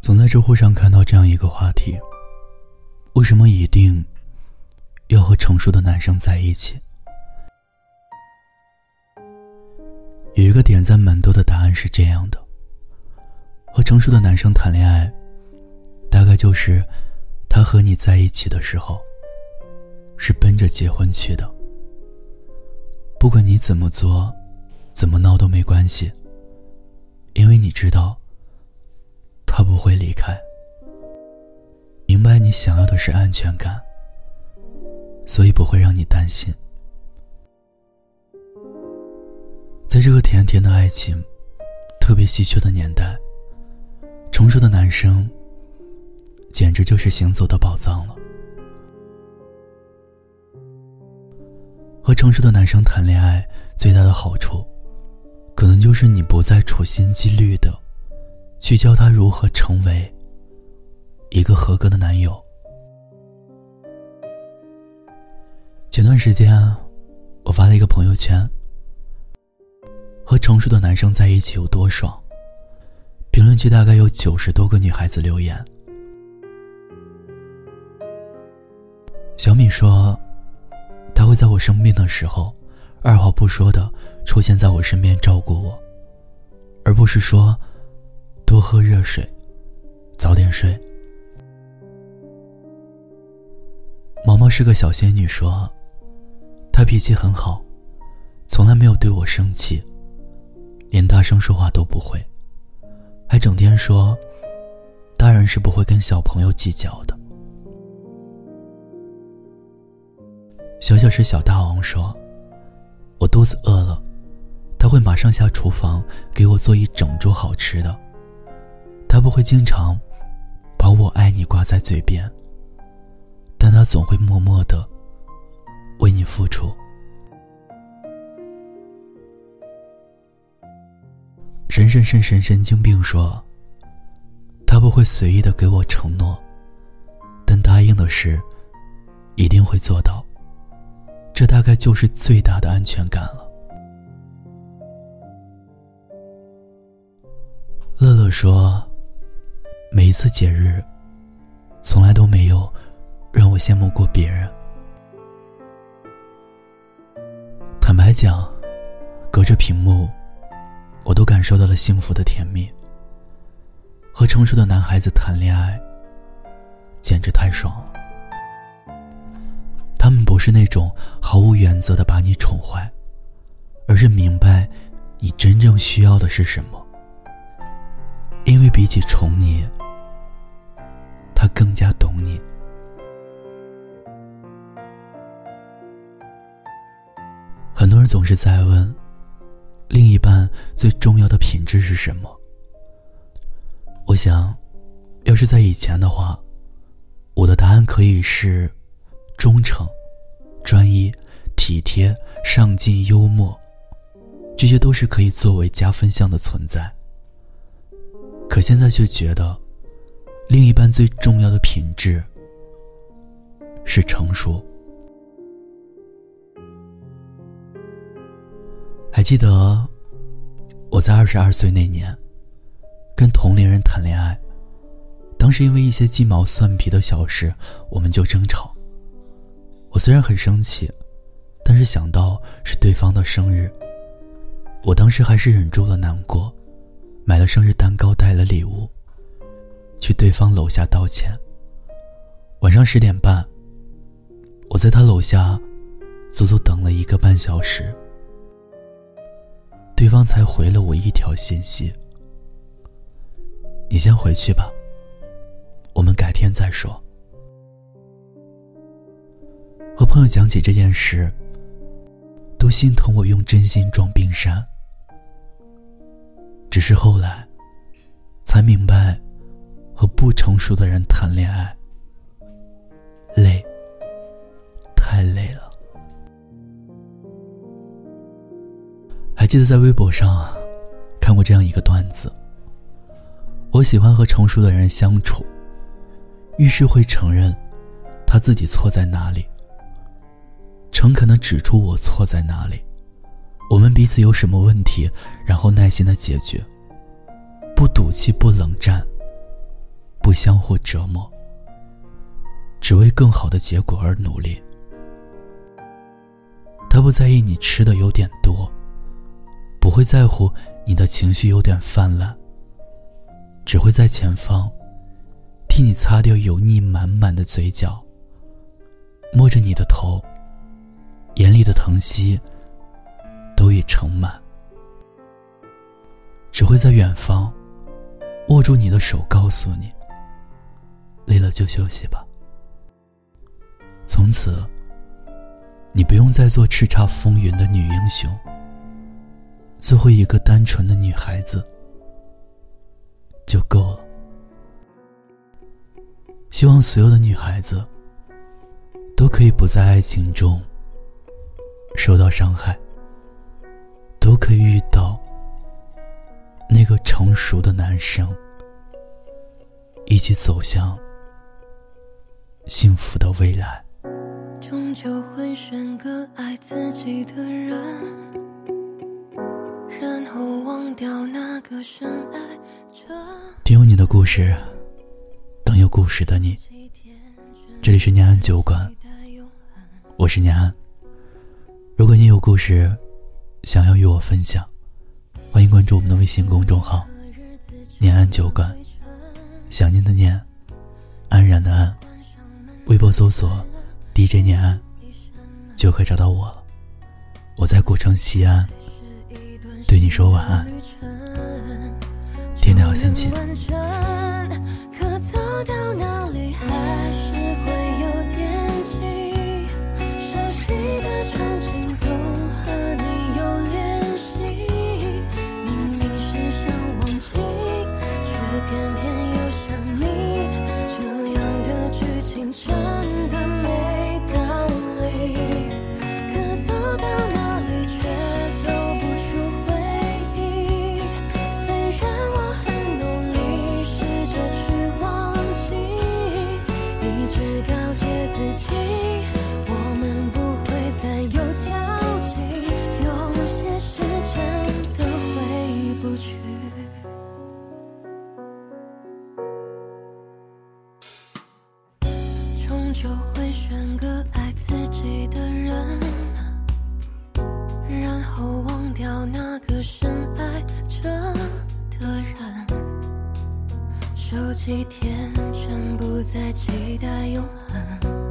总在知乎上看到这样一个话题：为什么一定要和成熟的男生在一起？有一个点赞蛮多的答案是这样的：和成熟的男生谈恋爱，大概就是他和你在一起的时候，是奔着结婚去的。不管你怎么做，怎么闹都没关系，因为你知道。他不会离开，明白你想要的是安全感，所以不会让你担心。在这个甜甜的爱情特别稀缺的年代，成熟的男生简直就是行走的宝藏了。和成熟的男生谈恋爱最大的好处，可能就是你不再处心积虑的。去教他如何成为一个合格的男友。前段时间，我发了一个朋友圈：“和成熟的男生在一起有多爽。”评论区大概有九十多个女孩子留言。小米说：“会在我生病的时候，二话不说的出现在我身边照顾我，而不是说。”多喝热水，早点睡。毛毛是个小仙女，说，她脾气很好，从来没有对我生气，连大声说话都不会，还整天说，大人是不会跟小朋友计较的。小小是小大王说，我肚子饿了，他会马上下厨房给我做一整桌好吃的。他不会经常把我爱你挂在嘴边，但他总会默默的为你付出。神神神神神经病说，他不会随意的给我承诺，但答应的事一定会做到。这大概就是最大的安全感了。乐乐说。每一次节日，从来都没有让我羡慕过别人。坦白讲，隔着屏幕，我都感受到了幸福的甜蜜。和成熟的男孩子谈恋爱，简直太爽了。不是那种毫无原则的把你宠坏，而是明白你真正需要的是什么。因为比起宠你，他更加懂你。很多人总是在问，另一半最重要的品质是什么？我想，要是在以前的话，我的答案可以是忠诚、专一、体贴、上进、幽默，这些都是可以作为加分项的存在。可现在却觉得。另一半最重要的品质是成熟。还记得我在二十二岁那年，跟同龄人谈恋爱，当时因为一些鸡毛蒜皮的小事，我们就争吵。我虽然很生气，但是想到是对方的生日，我当时还是忍住了难过，买了生日蛋糕，带了礼物。去对方楼下道歉。晚上十点半，我在他楼下足足等了一个半小时，对方才回了我一条信息：“你先回去吧，我们改天再说。”和朋友讲起这件事，都心疼我用真心装冰山。只是后来，才明白。和不成熟的人谈恋爱，累，太累了。还记得在微博上看过这样一个段子：我喜欢和成熟的人相处，遇事会承认他自己错在哪里，诚恳的指出我错在哪里，我们彼此有什么问题，然后耐心的解决，不赌气，不冷战，不相互折磨，只为更好的结果而努力。他不在意你吃的有点多，不会在乎你的情绪有点泛滥，只会在前方替你擦掉油腻满满的嘴角，摸着你的头。眼里的疼惜都已盛满，只会在远方握住你的手，告诉你：累了就休息吧。从此，你不用再做叱咤风云的女英雄，做一个单纯的女孩子就够了。希望所有的女孩子都可以不在爱情中。受到伤害，都可以遇到那个成熟的男生，一起走向幸福的未来。终究会选个爱自己的人，然后忘掉那个深爱着。听有你的故事，等有故事的你。这里是念安酒馆，我是念安。如果你有故事，想要与我分享，欢迎关注我们的微信公众号“念安酒馆”，想念的念，安然的安，微博搜索 “DJ 念安”，就可以找到我了。我在古城西安，对你说晚安，天天好心情。那个深爱着的人。手机天真，不再期待永恒。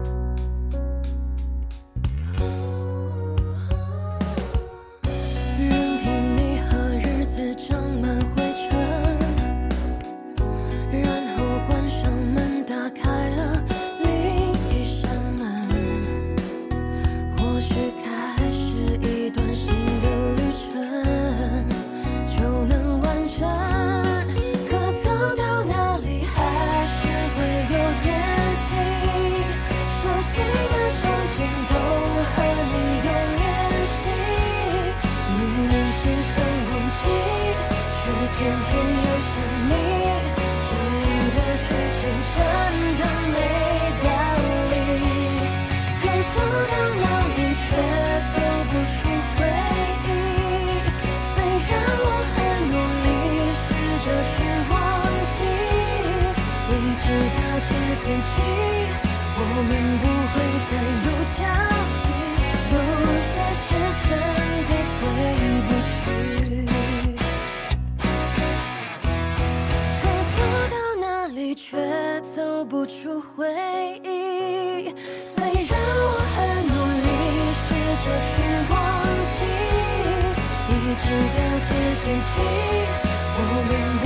一直告诫自己，我们。